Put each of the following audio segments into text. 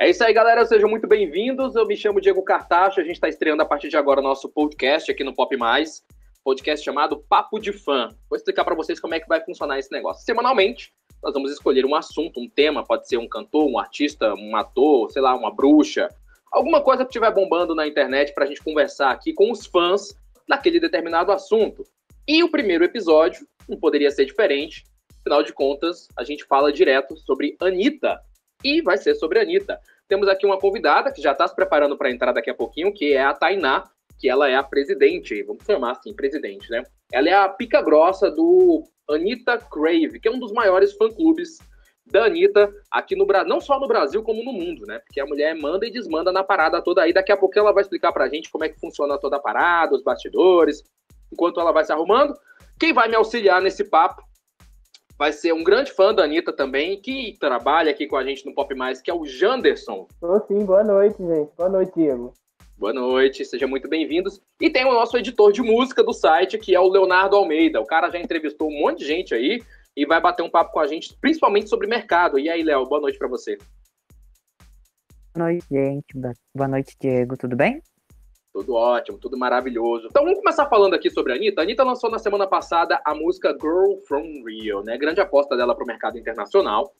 É isso aí, galera. Sejam muito bem-vindos. Eu me chamo Diego Cartacho. A gente está estreando a partir de agora nosso podcast aqui no Pop Mais. Podcast chamado Papo de Fã. Vou explicar para vocês como é que vai funcionar esse negócio. Semanalmente, nós vamos escolher um assunto, um tema. Pode ser um cantor, um artista, um ator, sei lá, uma bruxa. Alguma coisa que estiver bombando na internet para a gente conversar aqui com os fãs naquele determinado assunto. E o primeiro episódio não poderia ser diferente. Afinal de contas, a gente fala direto sobre Anitta. E vai ser sobre Anitta. Temos aqui uma convidada que já está se preparando para entrar daqui a pouquinho, que é a Tainá, que ela é a presidente, vamos chamar assim, presidente, né? Ela é a pica grossa do Anitta Crave, que é um dos maiores fã-clubes da Anitta aqui no Brasil, não só no Brasil, como no mundo, né? Porque a mulher manda e desmanda na parada toda aí. Daqui a pouco ela vai explicar pra gente como é que funciona toda a parada, os bastidores, enquanto ela vai se arrumando. Quem vai me auxiliar nesse papo vai ser um grande fã da Anitta também, que trabalha aqui com a gente no Pop Mais, que é o Janderson. Tô sim, boa noite, gente. Boa noite, Diego. Boa noite, sejam muito bem-vindos. E tem o nosso editor de música do site, que é o Leonardo Almeida. O cara já entrevistou um monte de gente aí e vai bater um papo com a gente, principalmente sobre mercado. E aí, Léo, boa noite para você. Boa noite, gente. Boa noite, Diego. Tudo bem? Tudo ótimo, tudo maravilhoso. Então vamos começar falando aqui sobre a Anitta. A Anitta lançou na semana passada a música Girl from Rio, né? Grande aposta dela para o mercado internacional.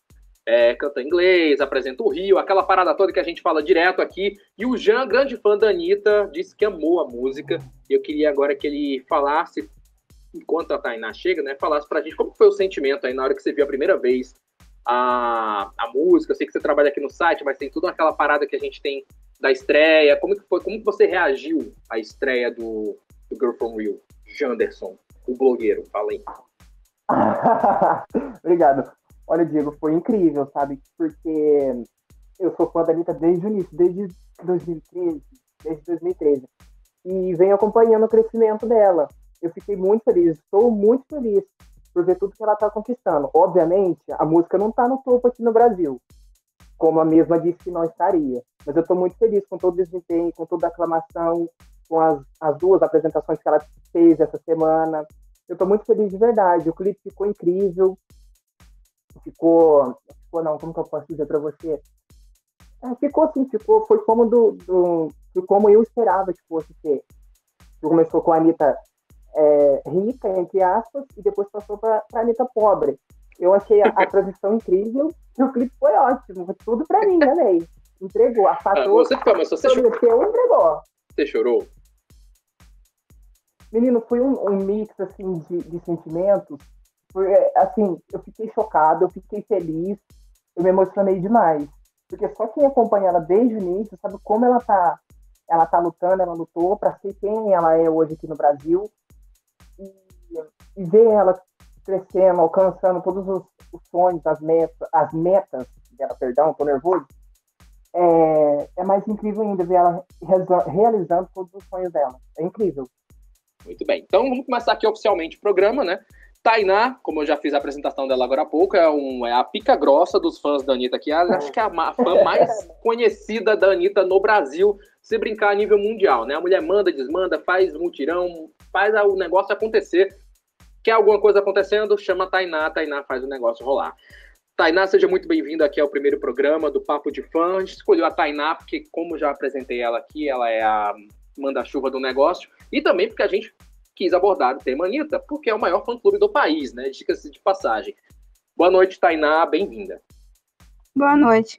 É, canta inglês, apresenta o Rio, aquela parada toda que a gente fala direto aqui. E o Jean, grande fã da Anitta, disse que amou a música. E eu queria agora que ele falasse, enquanto a Tainá chega, né? Falasse pra gente como foi o sentimento aí na hora que você viu a primeira vez a, a música. Eu sei que você trabalha aqui no site, mas tem tudo aquela parada que a gente tem da estreia. Como que foi? Como que você reagiu à estreia do, do Girl From Rio? Janderson, o blogueiro, fala aí. Obrigado. Olha, Diego, foi incrível, sabe? Porque eu sou fã da Anitta desde o início, desde 2013, desde 2013. E venho acompanhando o crescimento dela. Eu fiquei muito feliz, estou muito feliz por ver tudo que ela está conquistando. Obviamente, a música não está no topo aqui no Brasil, como a mesma disse que não estaria. Mas eu estou muito feliz com todo o desempenho, com toda a aclamação, com as, as duas apresentações que ela fez essa semana. Eu estou muito feliz de verdade. O clipe ficou incrível. Ficou. Ficou, não, como que eu posso dizer para você? É, ficou assim, ficou, foi como do, do, como eu esperava que fosse ser. Começou com a Anitta é, rica, entre aspas, e depois passou para a Anitta pobre. Eu achei a, a transição incrível e o clipe foi ótimo. Foi tudo para mim, amei. Entregou. A fator. Ah, você, mas você chorou. entregou. Você chorou? Menino, foi um, um mix assim, de, de sentimentos. Foi, é, assim, eu fiquei chocado, eu fiquei feliz, eu me emocionei demais. Porque só quem acompanha ela desde o início sabe como ela tá, ela tá lutando, ela lutou para ser quem ela é hoje aqui no Brasil. E, e ver ela crescendo, alcançando todos os, os sonhos, as metas, as metas dela, perdão, tô nervoso, é, é mais incrível ainda ver ela realizando todos os sonhos dela. É incrível. Muito bem. Então vamos começar aqui oficialmente o programa, né? Tainá, como eu já fiz a apresentação dela agora há pouco, é, um, é a pica grossa dos fãs da Anitta, é, acho que é a fã mais conhecida da Anitta no Brasil, se brincar a nível mundial, né? A mulher manda, desmanda, faz mutirão, faz o negócio acontecer. Quer alguma coisa acontecendo? Chama a Tainá, a Tainá faz o negócio rolar. Tainá, seja muito bem-vinda aqui ao primeiro programa do Papo de Fã. A gente escolheu a Tainá porque, como já apresentei ela aqui, ela é a manda-chuva do negócio. E também porque a gente quis abordar o tema Anitta, porque é o maior fã-clube do país, né? Dica-se de passagem. Boa noite, Tainá, bem-vinda. Boa noite.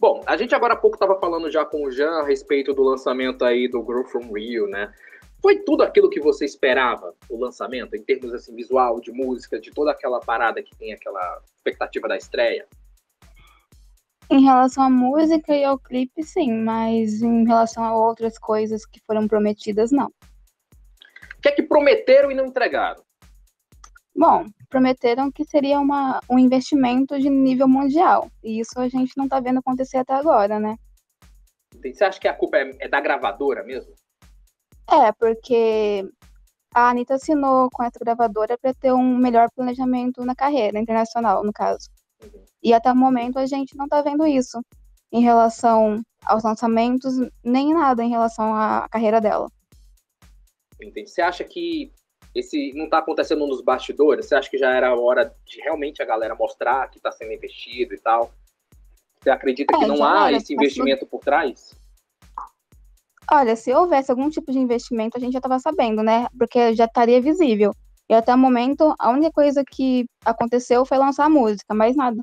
Bom, a gente agora há pouco estava falando já com o Jean a respeito do lançamento aí do Grow From Rio, né? Foi tudo aquilo que você esperava, o lançamento, em termos assim, visual, de música, de toda aquela parada que tem aquela expectativa da estreia? Em relação à música e ao clipe, sim, mas em relação a outras coisas que foram prometidas, não. O que é que prometeram e não entregaram? Bom, prometeram que seria uma, um investimento de nível mundial. E isso a gente não está vendo acontecer até agora, né? Você acha que a culpa é, é da gravadora mesmo? É, porque a Anitta assinou com essa gravadora para ter um melhor planejamento na carreira internacional, no caso. E até o momento a gente não está vendo isso em relação aos lançamentos, nem nada em relação à carreira dela. Entendi. Você acha que esse não está acontecendo nos bastidores? Você acha que já era a hora de realmente a galera mostrar que está sendo investido e tal? Você acredita que É, não já há era, esse mas investimento por trás? Olha, se houvesse algum tipo de investimento, a gente já estava sabendo, né? Porque já estaria visível. E até o momento, a única coisa que aconteceu foi lançar a música, mais nada.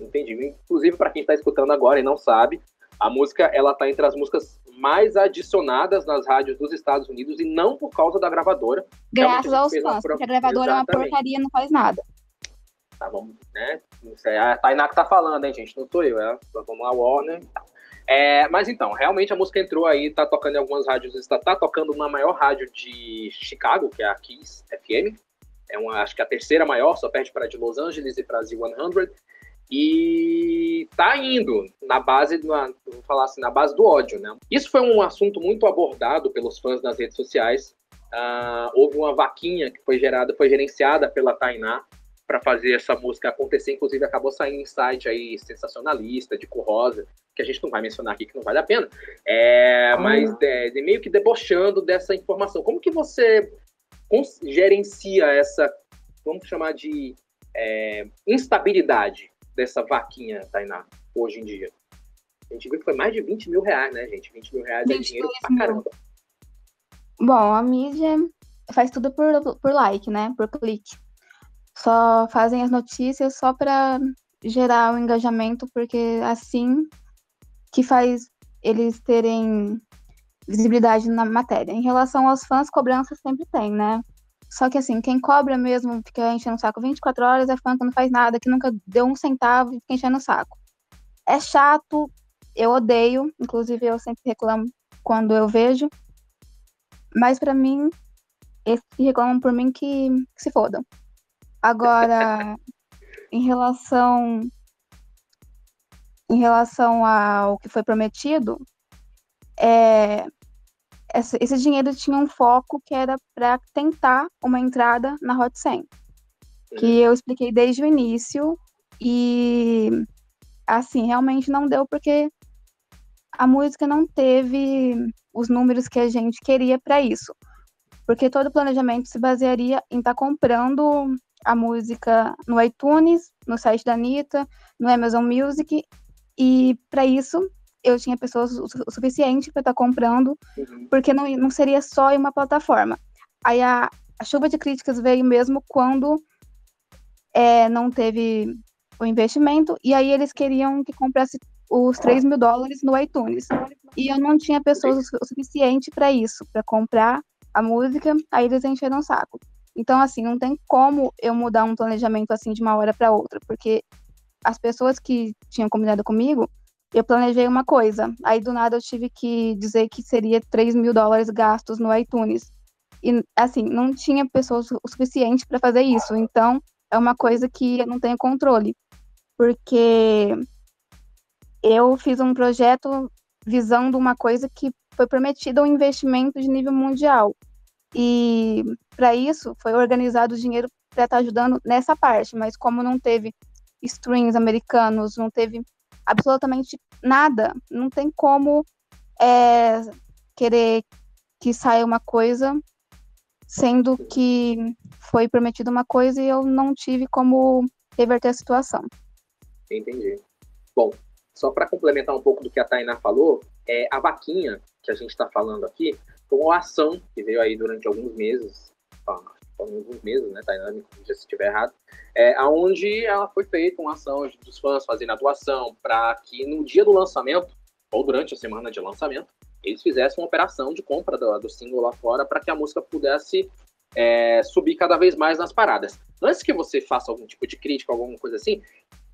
Entendi. Inclusive, para quem está escutando agora e não sabe, a música ela tá entre as músicas mais adicionadas nas rádios dos Estados Unidos e não por causa da gravadora. Graças aos fãs, porque a gravadora é uma Exatamente. porcaria, não faz nada. Tá, vamos, né? Isso é a Tainá que tá falando, hein, gente? Não sou eu, é. Vamos lá, Warner. É, mas então, realmente a música entrou aí, tá tocando em algumas rádios, está tá tocando na maior rádio de Chicago, que é a Kiss FM. É uma, acho que a terceira maior, só perde para de Los Angeles e para a Z100. E tá indo na base, do, vou falar assim, na base do ódio, né? Isso foi um assunto muito abordado pelos fãs nas redes sociais. Ah, houve uma vaquinha que foi gerada, foi gerenciada pela Tainá para fazer essa música acontecer. Inclusive, acabou saindo em site aí sensacionalista, de cor rosa, que a gente não vai mencionar aqui, que não vale a pena. É, mas é, meio que debochando dessa informação. Como que você gerencia essa, vamos chamar de é, instabilidade dessa vaquinha, Tainá, hoje em dia? A gente viu que foi mais de 20 mil reais, né, gente? 20 mil reais é 22 dinheiro pra mil. caramba. Bom, a mídia faz tudo por, por like, né? Por clique. Só fazem as notícias só para gerar o engajamento, porque assim que faz eles terem visibilidade na matéria. Em relação aos fãs, cobrança sempre tem, né? Só que assim, quem cobra mesmo, fica enchendo o saco 24 horas, é fã que não faz nada, que nunca deu um centavo e fica enchendo o saco. É chato, eu odeio, inclusive eu sempre reclamo quando eu vejo. Mas pra mim, esses que reclamam por mim que, que se fodam. Agora, em relação em relação ao que foi prometido, é, esse, dinheiro tinha um foco que era para tentar uma entrada na Hot 100, que eu expliquei desde o início e assim realmente não deu porque a música não teve os números que a gente queria para isso, porque todo o planejamento se basearia em estar comprando a música no iTunes, no site da Anitta, no Amazon Music e para isso eu tinha pessoas o su- o suficiente para estar comprando Uhum. porque não, não seria só em uma plataforma. Aí a, a chuva de críticas veio mesmo quando é, não teve o investimento, e aí eles queriam que comprasse os 3 mil dólares no iTunes. E eu não tinha pessoas o suficiente para isso, para comprar a música, aí eles encheram o saco. Então, assim, não tem como eu mudar um planejamento assim de uma hora para outra, porque as pessoas que tinham combinado comigo eu planejei uma coisa, aí do nada eu tive que dizer que seria 3 mil dólares gastos no iTunes. E, assim, não tinha pessoas o suficiente para fazer isso. Então, é uma coisa que eu não tenho controle. Porque eu fiz um projeto visando uma coisa que foi prometida um investimento de nível mundial. E, para isso, foi organizado o dinheiro para estar ajudando nessa parte. Mas, como não teve streams americanos, não teve absolutamente nada. Não tem como é, querer que saia uma coisa, sendo que foi prometida uma coisa e eu não tive como reverter a situação. Entendi. Bom, só para complementar um pouco do que a Tainá falou, é, a vaquinha que a gente está falando aqui foi uma ação que veio aí durante alguns meses, ah, alguns meses, né, Tainá, me corrija se estiver errado, é, onde ela foi feita uma ação dos fãs fazendo a doação para que no dia do lançamento, ou durante a semana de lançamento, eles fizessem uma operação de compra do, do single lá fora para que a música pudesse é, subir cada vez mais nas paradas. Antes que você faça algum tipo de crítica, alguma coisa assim,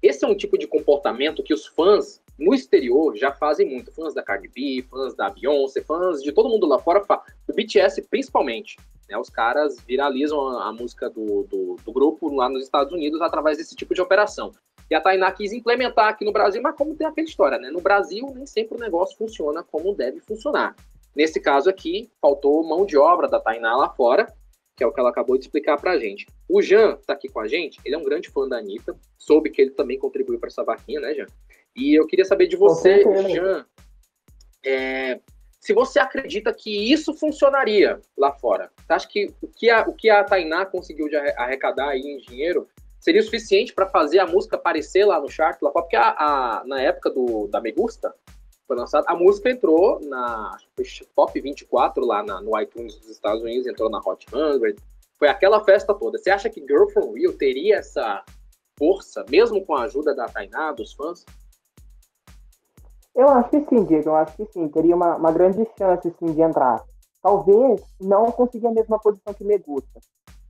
esse é um tipo de comportamento que os fãs no exterior já fazem muito. Fãs da Cardi B, fãs da Beyoncé, fãs de todo mundo lá fora, do BTS principalmente. Né? Os caras viralizam a, a música do, do, do, grupo lá nos Estados Unidos através desse tipo de operação. E a Tainá quis implementar aqui no Brasil, mas como tem aquela história, né? No Brasil, nem sempre o negócio funciona como deve funcionar. Nesse caso aqui, faltou mão de obra da Tainá lá fora, que é o que ela acabou de explicar pra gente. O Jean tá aqui com a gente, ele é um grande fã da Anitta, soube que ele também contribuiu para essa vaquinha, né, Jean? E eu queria saber de você, Jean, é, se você acredita que isso funcionaria lá fora. Você acha que o que a, o que a Tainá conseguiu de arrecadar aí em dinheiro seria o suficiente para fazer a música aparecer lá no chart, lá porque a, a, na época do, da Megusta, foi lançada, a música entrou na top 24 lá na, no iTunes dos Estados Unidos, entrou na Hot 100, foi aquela festa toda. Você acha que Girl From Real teria essa força, mesmo com a ajuda da Tainá, dos fãs? Eu acho que sim, Diego, eu acho que sim. Teria uma, uma grande chance, sim, de entrar. Talvez não conseguir a mesma posição que Megusta,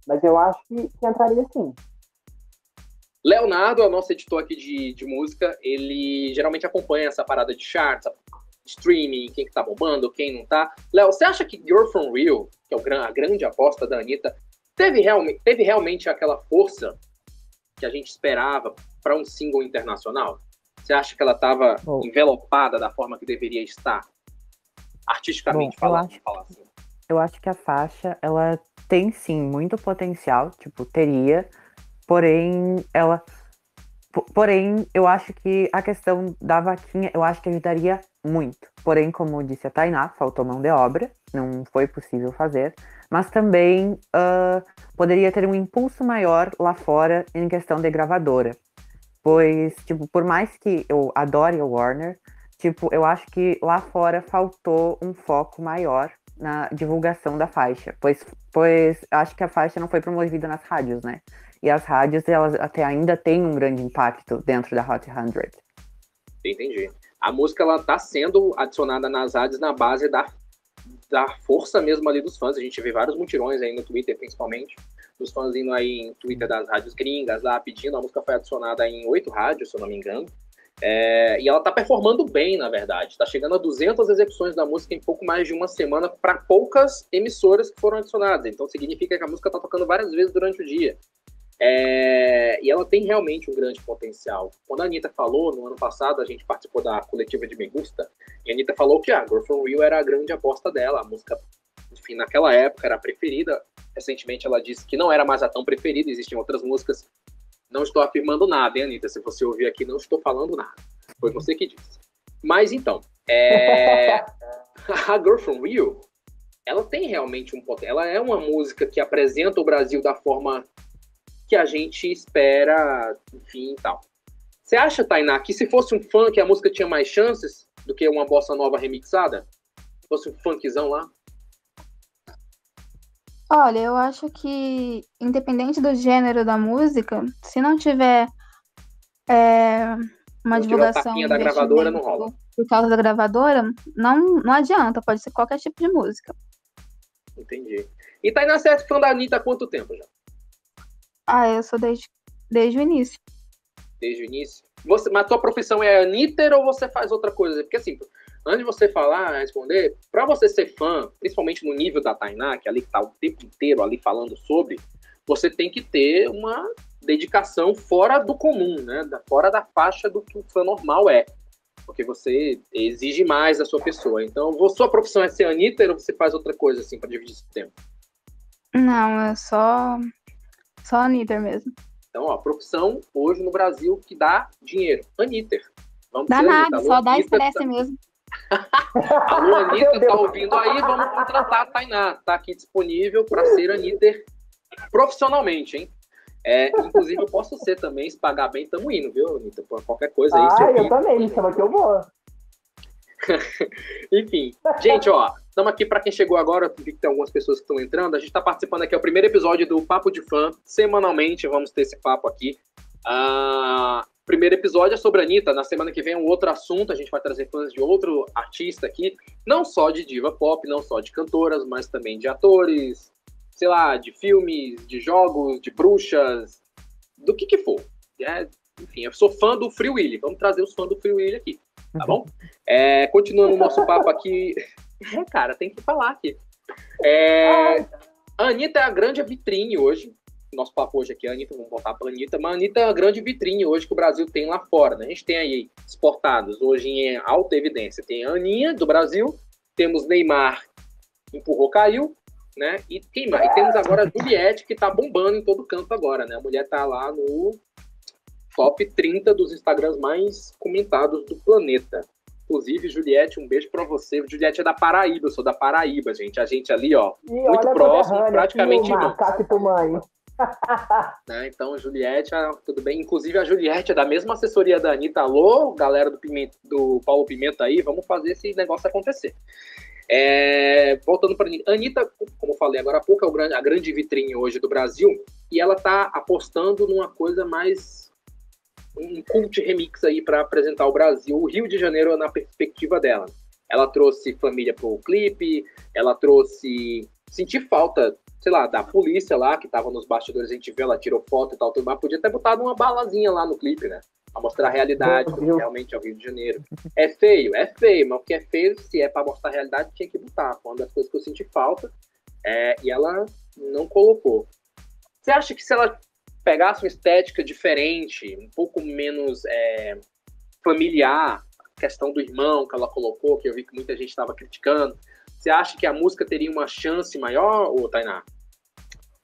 mas eu acho que, que entraria sim. Leonardo, o nosso editor aqui de, de música, ele geralmente acompanha essa parada de charts, streaming, quem que tá bombando, quem não tá. Léo, você acha que Girl From Real, que é a grande aposta da Anitta, teve, realmente, teve realmente aquela força que a gente esperava para um single internacional? Você acha que ela estava oh. envelopada da forma que deveria estar? Artisticamente Bom, falando, eu acho, assim. eu acho que a faixa, ela tem sim muito potencial, tipo, teria, porém, ela. Porém, eu acho que a questão da vaquinha, eu acho que ajudaria muito. Porém, como disse a Tainá, faltou mão de obra, não foi possível fazer. Mas também uh, poderia ter um impulso maior lá fora em questão de gravadora. Pois, tipo, por mais que eu adore a Warner, tipo, eu acho que lá fora faltou um foco maior na divulgação da faixa, pois, pois acho que a faixa não foi promovida nas rádios, né? E as rádios, elas até ainda têm um grande impacto dentro da Hot 100. Entendi. A música, ela tá sendo adicionada nas rádios na base da, da força mesmo ali dos fãs. A gente vê vários mutirões aí no Twitter, principalmente, dos fãs indo aí em Twitter das rádios gringas lá pedindo. A música foi adicionada em oito rádios, se eu não me engano. É, e ela tá performando bem, na verdade. Tá chegando a 200 execuções da música em pouco mais de uma semana para poucas emissoras que foram adicionadas. Então significa que a música tá tocando várias vezes durante o dia. É, e ela tem realmente um grande potencial. Quando a Anitta falou, no ano passado, a gente participou da coletiva de Me Gusta, e a Anitta falou que a Girl From Real era a grande aposta dela. A música, enfim, naquela época era a preferida. Recentemente ela disse que não era mais a tão preferida, existiam outras músicas. Não estou afirmando nada, hein, Anitta? Se você ouvir aqui, não estou falando nada. Foi você que disse. Mas então, é... a Girl From Rio, ela tem realmente um potencial. Ela é uma música que apresenta o Brasil da forma que a gente espera, enfim e tal. Você acha, Tainá, que se fosse um funk, a música tinha mais chances do que uma bossa nova remixada? Se fosse um funkzão lá? Olha, eu acho que, independente do gênero da música, se não tiver é, uma não divulgação. da gravadora não rola. Por causa da gravadora, não, não adianta, pode ser qualquer tipo de música. Entendi. E Tainá, você é fã da Anitta há quanto tempo já? Ah, eu sou desde, desde o início. Desde o início? Você, mas a tua profissão é Anitter ou você faz outra coisa? Porque assim, antes de você falar, responder, para você ser fã, principalmente no nível da Tainá, que ali tá o tempo inteiro ali falando sobre, você tem que ter uma dedicação fora do comum, né? Fora da faixa do que o fã normal é. Porque você exige mais da sua pessoa. Então, sua profissão é ser Anitta ou você faz outra coisa assim para dividir esse tempo? Não, é só só Anitta mesmo. Então, ó, profissão hoje no Brasil que dá dinheiro. Anitta. Vamos dá nada, só dá estresse tá... mesmo. Alô, Anitta, tá ouvindo aí? Vamos contratar a Tainá. Tá aqui disponível para ser Anitta profissionalmente, hein? É, inclusive, eu posso ser também, se pagar bem, tamo indo, viu, Anitta? Por qualquer coisa aí. Ah, eu também, me chama que eu vou. Enfim, gente, ó, estamos aqui para quem chegou agora, vi que tem algumas pessoas que estão entrando. A gente está participando aqui, é o primeiro episódio do Papo de Fã. Semanalmente vamos ter esse papo aqui. Uh, primeiro episódio é sobre a Anitta. Na semana que vem é um outro assunto. A gente vai trazer fãs de outro artista aqui. Não só de diva pop, não só de cantoras, mas também de atores, sei lá, de filmes, de jogos, de bruxas, do que que for. É, enfim, eu sou fã do Free Willy. Vamos trazer os fãs do Free Willy aqui tá bom? É, continuando o nosso papo aqui. É, cara, tem que falar aqui. É, a Anitta é a grande vitrine hoje. Nosso papo hoje aqui, a Anitta, vamos voltar para a Anitta, mas a Anitta é a grande vitrine hoje que o Brasil tem lá fora. Né? A gente tem aí exportados hoje em alta evidência. Tem a Aninha, do Brasil, temos Neymar, empurrou, caiu, né? E mais? E temos agora a Juliette, que tá bombando em todo canto agora, né? A mulher tá lá no top 30 dos Instagrams mais comentados do planeta. Inclusive, Juliette, um beijo para você. Juliette é da Paraíba, eu sou da Paraíba, gente. A gente ali, ó, e muito próximo, praticamente irmão. né? Então, Juliette, ah, tudo bem. Inclusive, a Juliette é da mesma assessoria da Anitta. Alô, galera do, Pimenta, do Paulo Pimenta aí, vamos fazer esse negócio acontecer. É, voltando para a Anitta, como eu falei agora há pouco, é a grande vitrine hoje do Brasil, e ela está apostando numa coisa mais. Um cult remix aí para apresentar o Brasil, o Rio de Janeiro na perspectiva dela. Ela trouxe família pro clipe, ela trouxe. Senti falta, sei lá, da polícia lá, que tava nos bastidores, a gente viu, ela tirou foto e tal, tudo mais. Podia ter botado uma balazinha lá no clipe, né? Pra mostrar a realidade, que realmente é o Rio de Janeiro. É feio, é feio, mas o que é feio, se é pra mostrar a realidade, tinha que botar. Foi uma das coisas que eu senti falta. É, e ela não colocou. Você acha que se ela pegasse uma estética diferente, um pouco menos é, familiar, questão do irmão que ela colocou, que eu vi que muita gente estava criticando. Você acha que a música teria uma chance maior, ou Tainá?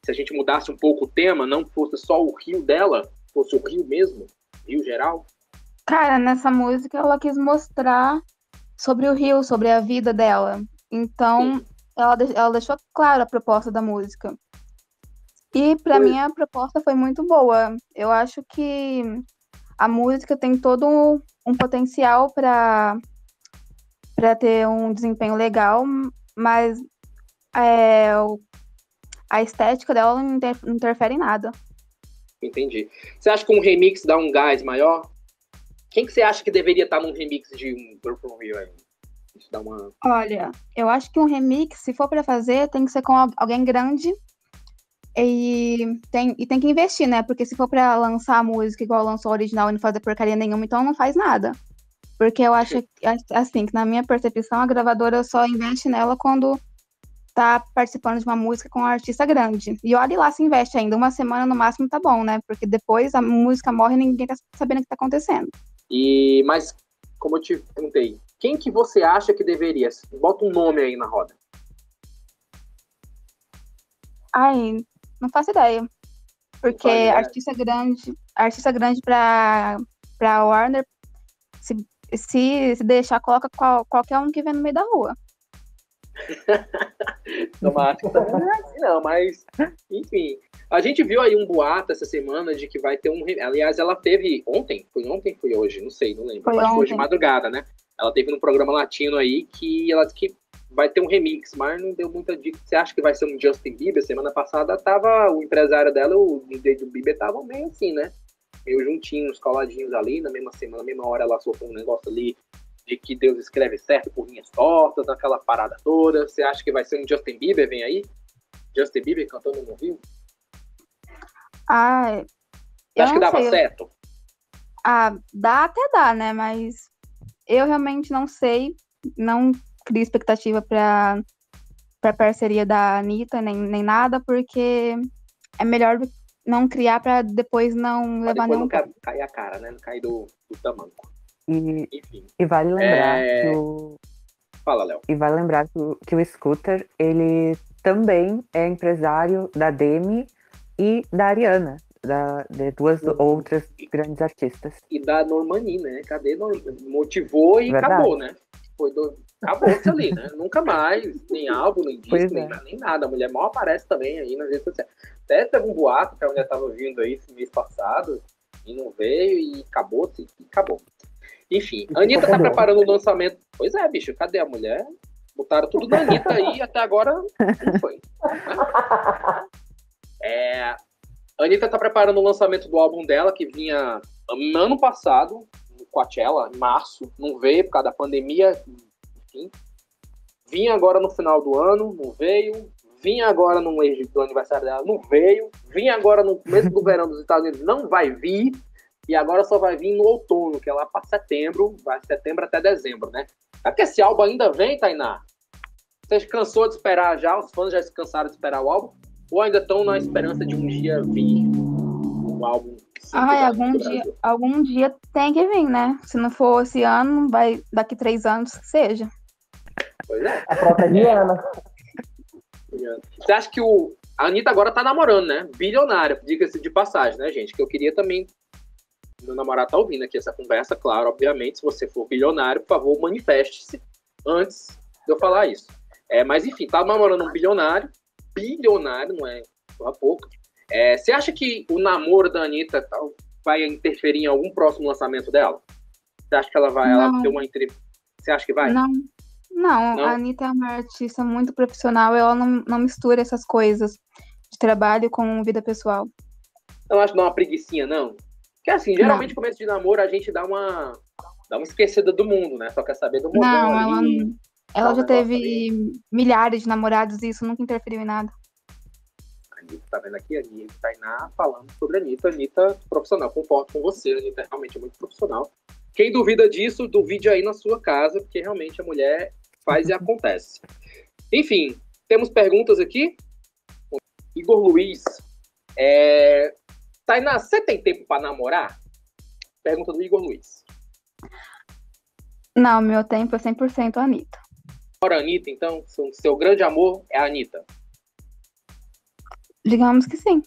Se a gente mudasse um pouco o tema, não fosse só o rio dela, fosse o rio mesmo, rio geral? Cara, nessa música ela quis mostrar sobre o rio, sobre a vida dela. Então, ela, ela deixou claro a proposta da música. E para mim a proposta foi muito boa. Eu acho que a música tem todo um, um potencial para para ter um desempenho legal, mas é, a estética dela não, inter, não interfere em nada. Entendi. Você acha que um remix dá um gás maior? Quem que você acha que deveria estar num remix de um From Rio aí? Isso dá uma... Olha, eu acho que um remix, se for para fazer, tem que ser com alguém grande e tem, e tem que investir, né? Porque se for pra lançar a música igual lançou a original e não fazer porcaria nenhuma, então não faz nada. Porque eu acho, assim, que na minha percepção, a gravadora só investe nela quando tá participando de uma música com um artista grande. E olha lá se investe ainda. Uma semana no máximo tá bom, né? Porque depois a música morre e ninguém tá sabendo o que tá acontecendo. E, mas, como eu te perguntei, quem que você acha que deveria? Bota um nome aí na roda. Ai, não faço ideia. Porque artista grande, artista grande pra, pra Warner, se, se, se deixar, coloca qual, qualquer um que vem no meio da rua. Tomara que não é mas enfim. A gente viu aí um boato essa semana de que vai ter um. Aliás, ela teve ontem, foi ontem, foi hoje, não sei, não lembro. Foi mas ontem. foi de madrugada, né? Ela teve num programa latino aí que ela que vai ter um remix, mas não deu muita dica. Você acha que vai ser um Justin Bieber? Semana passada tava o empresário dela, o DJ do Bieber, estavam meio assim, né? Meio juntinhos, coladinhos ali, na mesma semana, na mesma hora ela soltou um negócio ali de que Deus escreve certo por linhas tortas, aquela parada toda. Você acha que vai ser um Justin Bieber, vem aí? Justin Bieber cantando no Rio? Ah, Você acha que dava sei. certo? Ah, dá até dá, né? Mas eu realmente não sei, não crio expectativa para para parceria da Anitta, nem, nem nada, porque é melhor não criar para depois não pra levar depois nenhum. não cair a cara, né? Não cair do, do tamanco. E, Enfim. e vale lembrar É. que o. Fala, Léo. E vale lembrar que o, que o Scooter, ele também é empresário da Demi e da Ariana, da, de duas Uhum. outras grandes artistas. E da Normani, né? Cadê? Nor- Motivou e Verdade. acabou, né? Foi do... Acabou-se ali, né? Nunca mais, nem álbum, nem disco, nem, é. nem nada. A mulher mal aparece também aí nas redes sociais. Até teve um boato que a mulher tava vindo aí esse mês passado e não veio e acabou-se e acabou. Enfim, a Anitta tá preparando o lançamento. Pois é, bicho, cadê a mulher? Botaram tudo na Anitta aí e até agora não foi. É, a Anitta tá preparando o lançamento do álbum dela, que vinha ano passado, Coachella, em março. Não veio por causa da pandemia, enfim. Vinha agora no final do ano, não veio. Vinha agora no mês do aniversário dela, não veio. Vinha agora no começo do verão dos Estados Unidos, não vai vir. E agora só vai vir no outono, que é lá para setembro, vai setembro até dezembro, né? É porque esse álbum ainda vem, Tainá? Você cansou de esperar já? Os fãs já se cansaram de esperar o álbum? Ou ainda estão na esperança de um dia vir um álbum? Ai, aqui algum dia, algum dia tem que vir, né? Se não for esse ano, vai daqui três anos que seja. Pois é. A própria Diana. Você acha que o. A Anitta agora tá namorando, né? Bilionária, diga-se de passagem, né, gente? Que eu queria também. Meu namorado tá ouvindo aqui essa conversa, claro, obviamente. Se você for bilionário, por favor, manifeste-se antes de eu falar isso. É, mas enfim, tá namorando um bilionário. Bilionário, não é porra pouco. É, você acha que o namoro da Anitta vai interferir em algum próximo lançamento dela? Você acha que ela vai ela ter uma entrevista? Você acha que vai? Não. Não, não, a Anitta é uma artista muito profissional, ela não, não mistura essas coisas de trabalho com vida pessoal. Eu acho que dá uma preguiçinha, não? Porque assim, geralmente no começo de namoro a gente dá uma dá uma esquecida do mundo, né? Só quer saber do mundo. Não, ela, ela já teve ali. milhares de namorados e isso nunca interferiu em nada. A Anitta tá vendo aqui, a Anitta Tainá falando sobre a Anitta. Anitta profissional, concordo com você, a Anitta é realmente muito profissional. Quem duvida disso, duvide aí na sua casa, porque realmente a mulher faz e acontece. Enfim, temos perguntas aqui. Igor Luiz. É... Tainá, você tem tempo para namorar? Pergunta do Igor Luiz. Não, meu tempo é 100% a Anitta. Ora, Anitta, então, seu grande amor é a Anitta? Digamos que sim.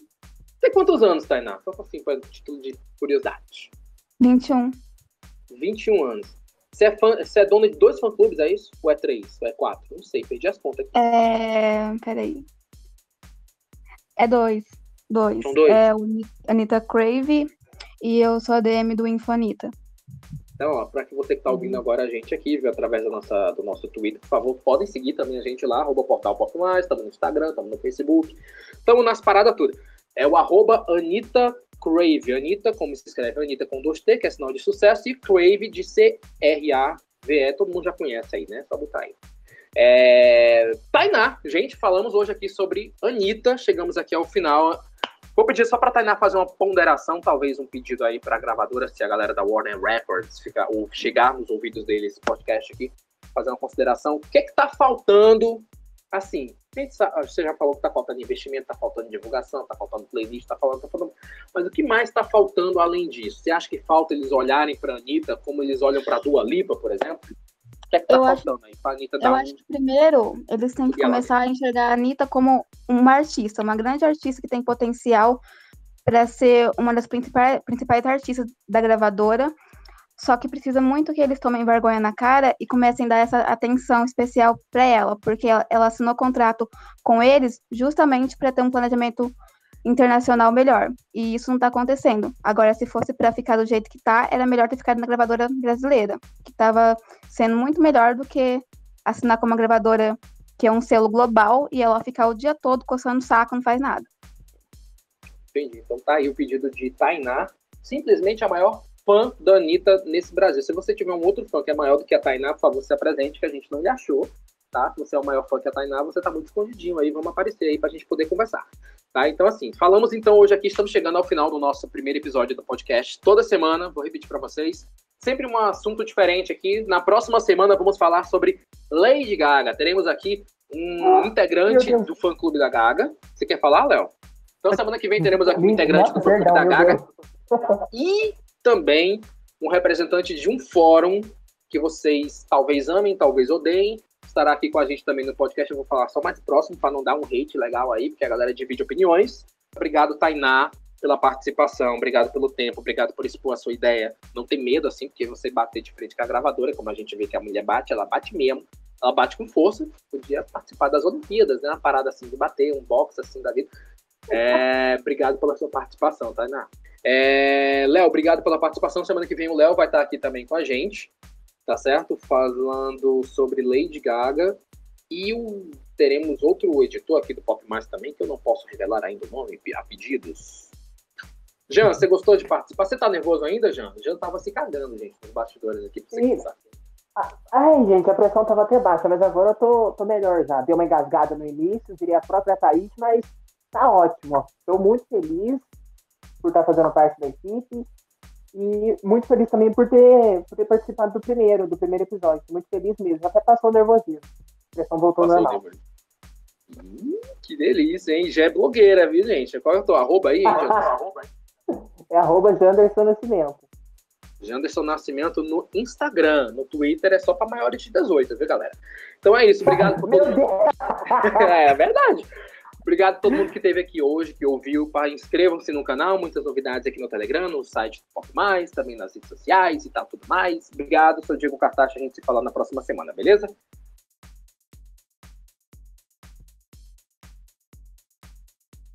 Tem quantos anos, Tainá? Só assim, para título de curiosidade. 21. 21 anos. Você é, fã, você é dona de dois fã-clubes, é isso? Ou é três? Ou é quatro? Não sei, perdi as contas aqui. É. Peraí. É dois. Dois. São dois? É o Anitta Crave e eu sou a DM do Infonita. Então, ó, para que você que tá ouvindo agora a gente aqui, viu, através da nossa, do nosso Twitter, por favor, podem seguir também a gente lá, arroba portal Pop Mais, estamos no Instagram, estamos no Facebook, estamos nas paradas tudo. É o arroba Anitta Crave. Anitta, como se escreve Anitta com dois T, que é sinal de sucesso, e Crave de C-R-A-V-E, todo mundo já conhece aí, né? Só botar aí. É... Tainá, gente, falamos hoje aqui sobre Anitta, chegamos aqui ao final. Vou pedir só para Tainá fazer uma ponderação, talvez um pedido aí para a gravadora, se a galera da Warner Records ficar, ou chegar nos ouvidos deles, esse podcast aqui, fazer uma consideração. O que é que tá faltando assim, você já falou que está faltando investimento, está faltando divulgação, está faltando playlist, está falando, tá faltando. Mas o que mais está faltando além disso? Você acha que falta eles olharem para a Anitta como eles olham para a Dua Lipa, por exemplo? O que é que tá eu faltando acho, aí para a Anitta Eu um... acho que primeiro eles têm que e começar a enxergar a Anitta como uma artista, uma grande artista que tem potencial para ser uma das principais, principais artistas da gravadora só que precisa muito que eles tomem vergonha na cara e comecem a dar essa atenção especial para ela, porque ela, ela assinou contrato com eles justamente para ter um planejamento internacional melhor. E isso não está acontecendo. Agora, se fosse para ficar do jeito que tá, era melhor ter ficado na gravadora brasileira, que estava sendo muito melhor do que assinar com uma gravadora que é um selo global e ela ficar o dia todo coçando o saco, não faz nada. Entendi. Então tá aí o pedido de Tainá, simplesmente a maior fã da Anitta nesse Brasil. Se você tiver um outro fã que é maior do que a Tainá, por favor, se apresente, que a gente não lhe achou, tá? Se você é o maior fã que a Tainá, você tá muito escondidinho aí, vamos aparecer aí pra gente poder conversar. Tá? Então, assim, falamos então hoje aqui, estamos chegando ao final do nosso primeiro episódio do podcast. Toda semana, vou repetir para vocês, sempre um assunto diferente aqui. Na próxima semana vamos falar sobre Lady Gaga. Teremos aqui um ah, integrante do fã-clube da Gaga. Você quer falar, Léo? Então, semana que vem teremos aqui um integrante do fã-clube da Gaga. E também um representante de um fórum que vocês talvez amem, talvez odeiem. Estará aqui com a gente também no podcast. Eu vou falar só mais próximo para não dar um hate legal aí, porque a galera divide opiniões. Obrigado, Tainá, pela participação. Obrigado pelo tempo. Obrigado por expor a sua ideia. Não ter medo, assim, porque você bater de frente com a gravadora, como a gente vê que a mulher bate, ela bate mesmo. Ela bate com força. Podia participar das Olimpíadas, né? Uma parada assim de bater, um box assim da vida. É, obrigado pela sua participação, Tainá. É, Léo, obrigado pela participação. Semana que vem o Léo vai estar aqui também com a gente, tá certo? Falando sobre Lady Gaga. E o, teremos outro editor aqui do Pop Mais também, que eu não posso revelar ainda o nome, a pedidos. Jean, você gostou de participar? Você tá nervoso ainda, Jean? Jean tava se cagando, gente, nos bastidores aqui, pra você pensar. Ai, gente, a pressão tava até baixa, mas agora eu tô, tô melhor já. Deu uma engasgada no início, diria a própria Thaís, mas tá ótimo. Estou muito feliz por estar fazendo parte da equipe. E muito feliz também por ter, por ter participado do primeiro, do primeiro episódio. Muito feliz mesmo. Até passou o nervosismo. A pressão voltou passou normal. Hum, que delícia, hein? Já é blogueira, viu, gente? Qual é o teu arroba aí, É arroba Janderson Nascimento. Janderson Nascimento no Instagram. No Twitter é só para maiores de 18, viu, galera? Então é isso. Obrigado por todo mundo. é verdade. Obrigado a todo mundo que esteve aqui hoje, que ouviu. Inscrevam-se no canal, muitas novidades aqui no Telegram, no site do Pop Mais, também nas redes sociais e tal, tudo mais. Obrigado, sou Diego Cartaxa, a gente se fala na próxima semana, beleza?